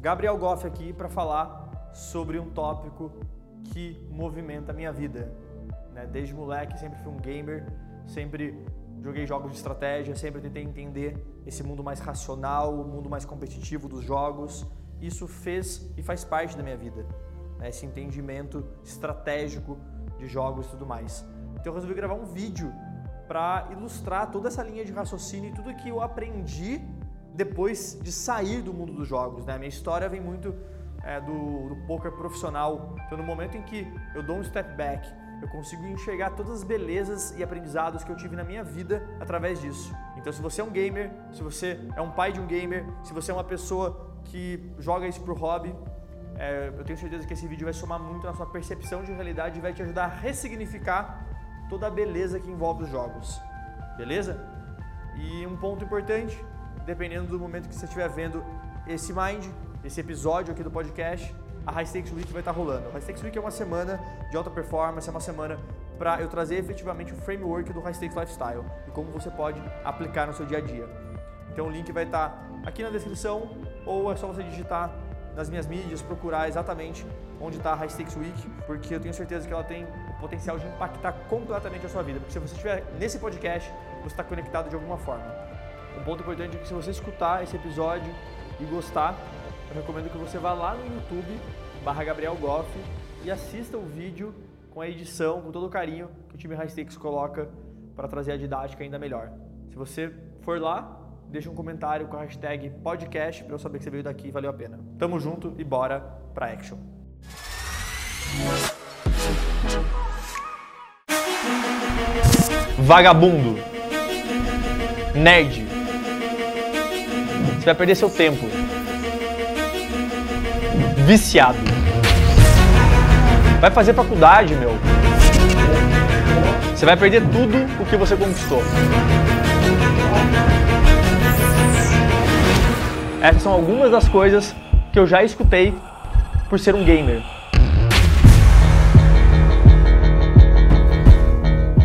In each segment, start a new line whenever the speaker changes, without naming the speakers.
Gabriel Goff aqui para falar sobre um tópico que movimenta a minha vida. Né? Desde moleque sempre fui um gamer, sempre joguei jogos de estratégia, sempre tentei entender esse mundo mais racional, o mundo mais competitivo dos jogos. Isso fez e faz parte da minha vida, né? esse entendimento estratégico de jogos e tudo mais. Então eu resolvi gravar um vídeo para ilustrar toda essa linha de raciocínio e tudo que eu aprendi depois de sair do mundo dos jogos. Né? Minha história vem muito é, do, do poker profissional. Então, no momento em que eu dou um step back, eu consigo enxergar todas as belezas e aprendizados que eu tive na minha vida através disso. Então, se você é um gamer, se você é um pai de um gamer, se você é uma pessoa que joga isso pro hobby, é, eu tenho certeza que esse vídeo vai somar muito na sua percepção de realidade e vai te ajudar a ressignificar toda a beleza que envolve os jogos. Beleza? E um ponto importante, dependendo do momento que você estiver vendo esse Mind, esse episódio aqui do podcast, a High Stakes Week vai estar rolando. A High Stakes Week é uma semana de alta performance, é uma semana para eu trazer efetivamente o framework do High Stakes Lifestyle e como você pode aplicar no seu dia a dia. Então o link vai estar aqui na descrição ou é só você digitar nas minhas mídias, procurar exatamente onde está a High Stakes Week, porque eu tenho certeza que ela tem o potencial de impactar completamente a sua vida. Porque se você estiver nesse podcast, você está conectado de alguma forma. Um ponto importante é que se você escutar esse episódio e gostar, eu recomendo que você vá lá no YouTube, barra Gabriel Goff, e assista o vídeo com a edição, com todo o carinho que o time High Stakes coloca para trazer a didática ainda melhor. Se você for lá, deixa um comentário com a hashtag podcast para eu saber que você veio daqui e valeu a pena. Tamo junto e bora pra action. Vagabundo. Nerd. Vai perder seu tempo. Viciado. Vai fazer faculdade, meu. Você vai perder tudo o que você conquistou. Essas são algumas das coisas que eu já escutei por ser um gamer.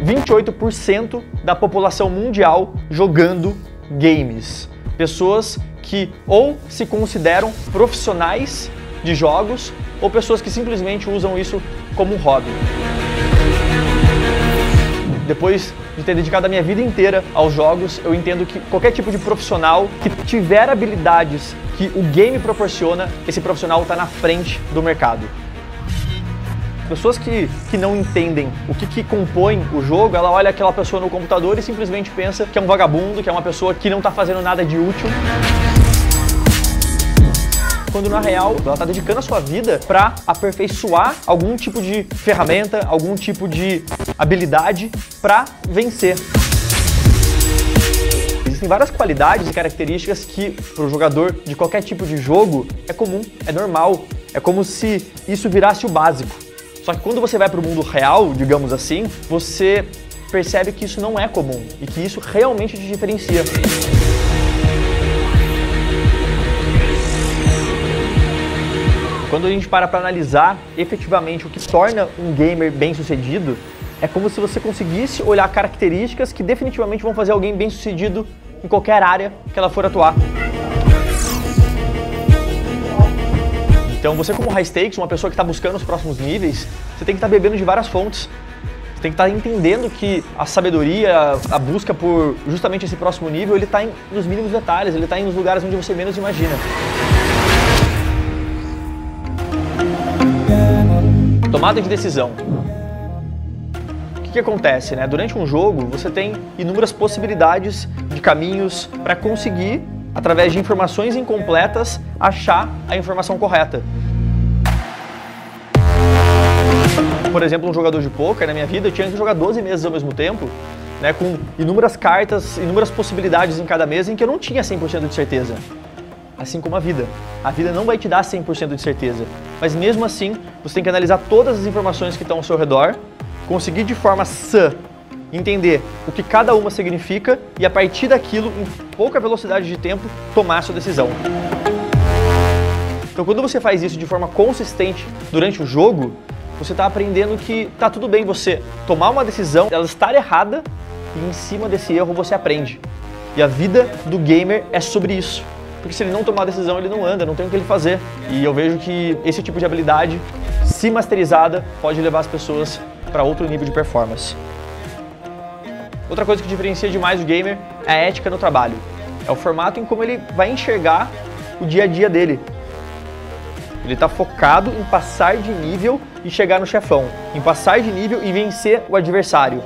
28% da população mundial jogando games. Pessoas que ou se consideram profissionais de jogos ou pessoas que simplesmente usam isso como hobby. Depois de ter dedicado a minha vida inteira aos jogos, eu entendo que qualquer tipo de profissional que tiver habilidades que o game proporciona, esse profissional está na frente do mercado. Pessoas que, que não entendem o que, que compõe o jogo, ela olha aquela pessoa no computador e simplesmente pensa que é um vagabundo, que é uma pessoa que não está fazendo nada de útil quando na real ela está dedicando a sua vida para aperfeiçoar algum tipo de ferramenta, algum tipo de habilidade para vencer. Existem várias qualidades e características que para o jogador de qualquer tipo de jogo é comum, é normal, é como se isso virasse o básico. Só que quando você vai para o mundo real, digamos assim, você percebe que isso não é comum e que isso realmente te diferencia. Quando a gente para para analisar efetivamente o que torna um gamer bem sucedido, é como se você conseguisse olhar características que definitivamente vão fazer alguém bem sucedido em qualquer área que ela for atuar. Então, você como high stakes, uma pessoa que está buscando os próximos níveis, você tem que estar tá bebendo de várias fontes. Você tem que estar tá entendendo que a sabedoria, a busca por justamente esse próximo nível, ele está nos mínimos detalhes, ele está nos lugares onde você menos imagina. Tomada de decisão. O que, que acontece? Né? Durante um jogo, você tem inúmeras possibilidades de caminhos para conseguir, através de informações incompletas, achar a informação correta. Por exemplo, um jogador de poker na minha vida, eu tinha que jogar 12 meses ao mesmo tempo, né, com inúmeras cartas, inúmeras possibilidades em cada mesa em que eu não tinha 100% de certeza assim como a vida. A vida não vai te dar 100% de certeza, mas mesmo assim, você tem que analisar todas as informações que estão ao seu redor, conseguir de forma sã entender o que cada uma significa e a partir daquilo, em pouca velocidade de tempo, tomar a sua decisão. Então, quando você faz isso de forma consistente durante o jogo, você está aprendendo que tá tudo bem você tomar uma decisão, ela estar errada e em cima desse erro você aprende. E a vida do gamer é sobre isso porque se ele não tomar decisão, ele não anda, não tem o que ele fazer. E eu vejo que esse tipo de habilidade, se masterizada, pode levar as pessoas para outro nível de performance. Outra coisa que diferencia demais o gamer é a ética no trabalho. É o formato em como ele vai enxergar o dia a dia dele. Ele está focado em passar de nível e chegar no chefão, em passar de nível e vencer o adversário.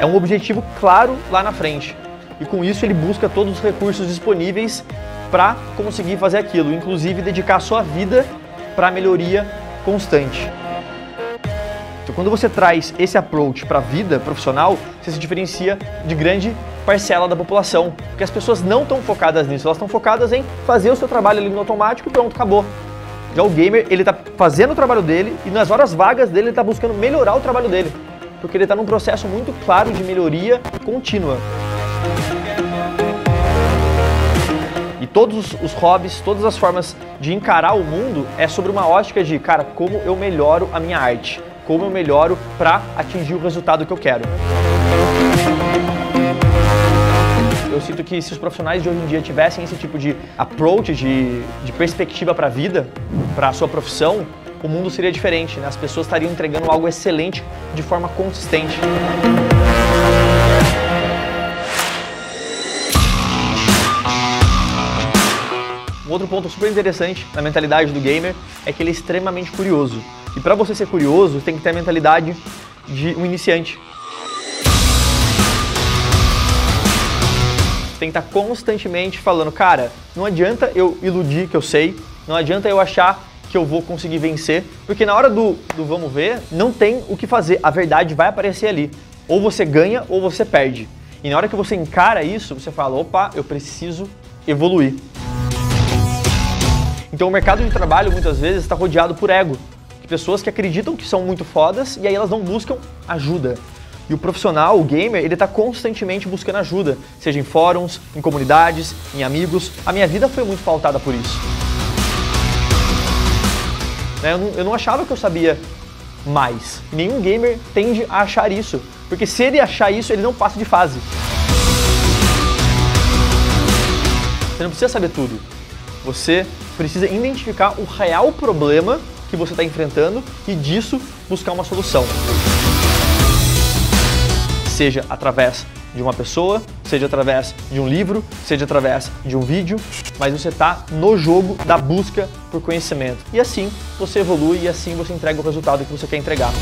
É um objetivo claro lá na frente. E com isso ele busca todos os recursos disponíveis para conseguir fazer aquilo, inclusive dedicar sua vida para a melhoria constante. Então, quando você traz esse approach para a vida profissional, você se diferencia de grande parcela da população, porque as pessoas não estão focadas nisso, elas estão focadas em fazer o seu trabalho ali no automático e pronto, acabou. Já o gamer, ele está fazendo o trabalho dele e nas horas vagas dele ele está buscando melhorar o trabalho dele, porque ele está num processo muito claro de melhoria contínua. E todos os hobbies, todas as formas de encarar o mundo é sobre uma ótica de, cara, como eu melhoro a minha arte como eu melhoro para atingir o resultado que eu quero. Eu sinto que se os profissionais de hoje em dia tivessem esse tipo de approach, de, de perspectiva para a vida, para a sua profissão, o mundo seria diferente, né? as pessoas estariam entregando algo excelente de forma consistente. Um outro ponto super interessante na mentalidade do gamer é que ele é extremamente curioso. E para você ser curioso, tem que ter a mentalidade de um iniciante. Tem que estar tá constantemente falando, cara, não adianta eu iludir que eu sei, não adianta eu achar que eu vou conseguir vencer, porque na hora do, do vamos ver, não tem o que fazer, a verdade vai aparecer ali. Ou você ganha ou você perde. E na hora que você encara isso, você fala, opa, eu preciso evoluir. Então o mercado de trabalho muitas vezes está rodeado por ego. Pessoas que acreditam que são muito fodas e aí elas não buscam ajuda. E o profissional, o gamer, ele está constantemente buscando ajuda, seja em fóruns, em comunidades, em amigos. A minha vida foi muito pautada por isso. Né, eu não, eu não achava que eu sabia mais. Nenhum gamer tende a achar isso, porque se ele achar isso, ele não passa de fase. Você não precisa saber tudo. Você precisa identificar o real problema que você está enfrentando e disso buscar uma solução. Seja através de uma pessoa, seja através de um livro, seja através de um vídeo, mas você está no jogo da busca por conhecimento. E assim você evolui e assim você entrega o resultado que você quer entregar.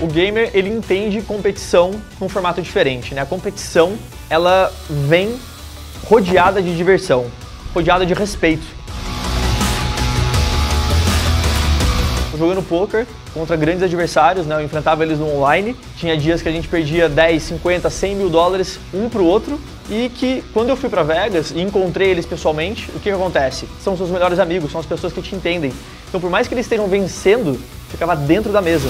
O gamer ele entende competição num formato diferente, né? A competição ela vem rodeada de diversão, rodeada de respeito. Jogando poker contra grandes adversários, né? eu enfrentava eles no online. Tinha dias que a gente perdia 10, 50, 100 mil dólares um pro outro. E que quando eu fui para Vegas e encontrei eles pessoalmente, o que, que acontece? São seus melhores amigos, são as pessoas que te entendem. Então, por mais que eles estejam vencendo, ficava dentro da mesa.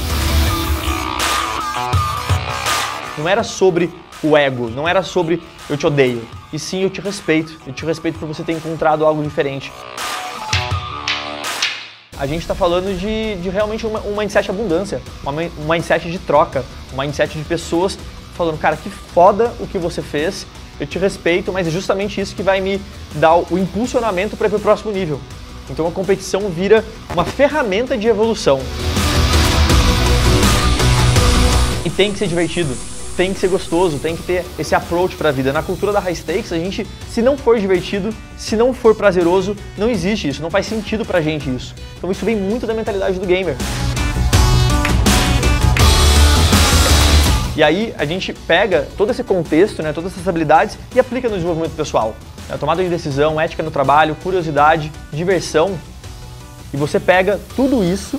Não era sobre o ego, não era sobre eu te odeio, e sim eu te respeito. Eu te respeito por você ter encontrado algo diferente. A gente está falando de, de realmente uma, um mindset de abundância, um mindset de troca, um mindset de pessoas falando, cara, que foda o que você fez, eu te respeito, mas é justamente isso que vai me dar o impulsionamento para ir para o próximo nível. Então a competição vira uma ferramenta de evolução. E tem que ser divertido tem que ser gostoso, tem que ter esse approach para a vida. Na cultura da high stakes, a gente, se não for divertido, se não for prazeroso, não existe isso, não faz sentido pra gente isso. Então isso vem muito da mentalidade do gamer. E aí a gente pega todo esse contexto, né, todas essas habilidades e aplica no desenvolvimento pessoal. A tomada de decisão, ética no trabalho, curiosidade, diversão. E você pega tudo isso,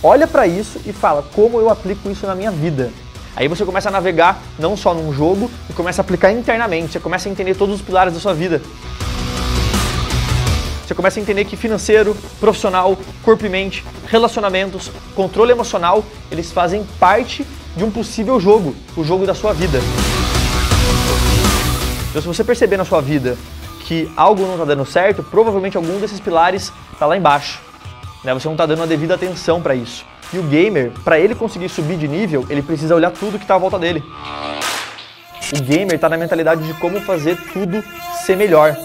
olha para isso e fala como eu aplico isso na minha vida. Aí você começa a navegar não só num jogo e começa a aplicar internamente, você começa a entender todos os pilares da sua vida. Você começa a entender que financeiro, profissional, corpo e mente, relacionamentos, controle emocional, eles fazem parte de um possível jogo, o jogo da sua vida. Então, se você perceber na sua vida que algo não está dando certo, provavelmente algum desses pilares está lá embaixo. Né? Você não está dando a devida atenção para isso. E o gamer, para ele conseguir subir de nível, ele precisa olhar tudo que está à volta dele. O gamer está na mentalidade de como fazer tudo ser melhor.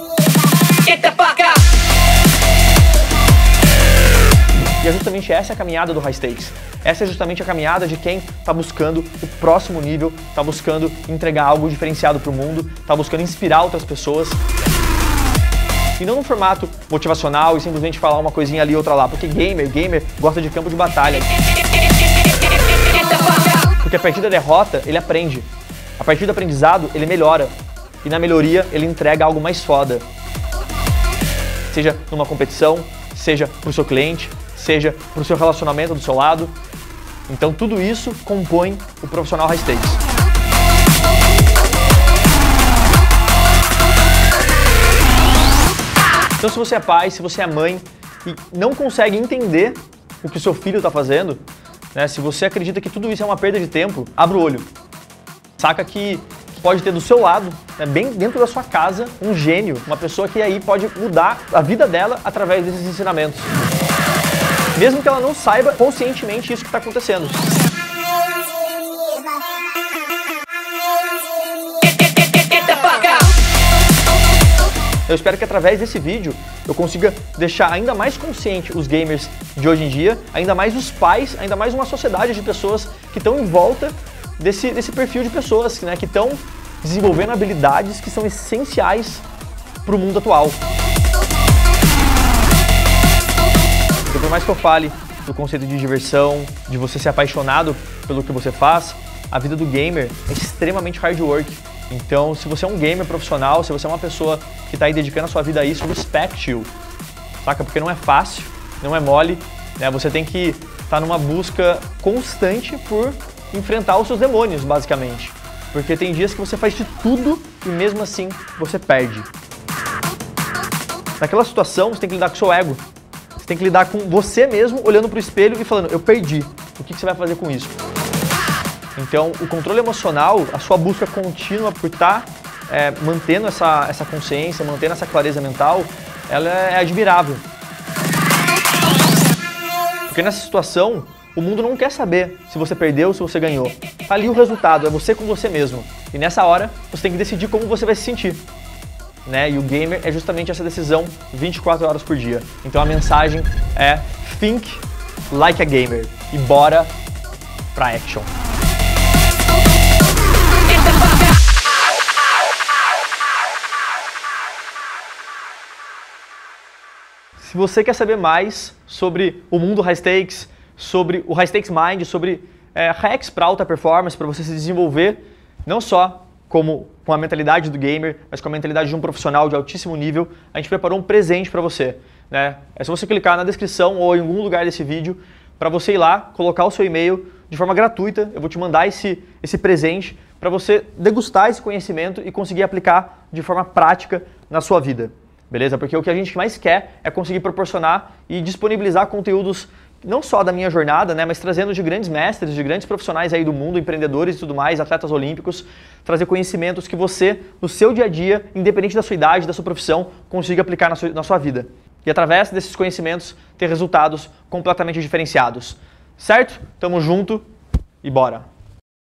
E é justamente essa a caminhada do High Stakes. Essa é justamente a caminhada de quem está buscando o próximo nível, está buscando entregar algo diferenciado para o mundo, está buscando inspirar outras pessoas. E não no formato motivacional e simplesmente falar uma coisinha ali outra lá, porque gamer, gamer gosta de campo de batalha. Porque a partir da derrota, ele aprende. A partir do aprendizado, ele melhora. E na melhoria, ele entrega algo mais foda. Seja numa competição, seja para o seu cliente, seja para o seu relacionamento do seu lado. Então tudo isso compõe o profissional high stakes. Então se você é pai, se você é mãe e não consegue entender o que seu filho está fazendo, né, se você acredita que tudo isso é uma perda de tempo, abra o olho. Saca que pode ter do seu lado, né, bem dentro da sua casa, um gênio, uma pessoa que aí pode mudar a vida dela através desses ensinamentos mesmo que ela não saiba conscientemente isso que está acontecendo. Eu espero que através desse vídeo eu consiga deixar ainda mais consciente os gamers de hoje em dia, ainda mais os pais, ainda mais uma sociedade de pessoas que estão em volta desse, desse perfil de pessoas né, que estão desenvolvendo habilidades que são essenciais para o mundo atual. por mais que eu fale do conceito de diversão, de você ser apaixonado pelo que você faz, a vida do gamer é extremamente hard work. Então, se você é um gamer profissional, se você é uma pessoa que está aí dedicando a sua vida a isso, respect you. Saca? Porque não é fácil, não é mole, né? Você tem que estar tá numa busca constante por enfrentar os seus demônios, basicamente. Porque tem dias que você faz de tudo e mesmo assim você perde. Naquela situação, você tem que lidar com o seu ego. Você tem que lidar com você mesmo, olhando para o espelho e falando, eu perdi. O que, que você vai fazer com isso? Então, o controle emocional, a sua busca contínua por estar tá, é, mantendo essa, essa consciência, mantendo essa clareza mental, ela é admirável. Porque nessa situação, o mundo não quer saber se você perdeu ou se você ganhou. Tá ali o resultado, é você com você mesmo. E nessa hora, você tem que decidir como você vai se sentir né? E o gamer é justamente essa decisão 24 horas por dia. Então a mensagem é think like a gamer e bora pra action. Se você quer saber mais sobre o mundo high stakes, sobre o high stakes mind, sobre é, hacks para alta performance, para você se desenvolver, não só como com a mentalidade do gamer, mas com a mentalidade de um profissional de altíssimo nível, a gente preparou um presente para você. Né? É só você clicar na descrição ou em algum lugar desse vídeo para você ir lá, colocar o seu e-mail de forma gratuita. Eu vou te mandar esse, esse presente para você degustar esse conhecimento e conseguir aplicar de forma prática na sua vida. Beleza? Porque o que a gente mais quer é conseguir proporcionar e disponibilizar conteúdos não só da minha jornada, né, mas trazendo de grandes mestres, de grandes profissionais aí do mundo, empreendedores e tudo mais, atletas olímpicos, trazer conhecimentos que você, no seu dia a dia, independente da sua idade, da sua profissão, consiga aplicar na sua, na sua vida. E através desses conhecimentos, ter resultados completamente diferenciados. Certo? Tamo junto e bora!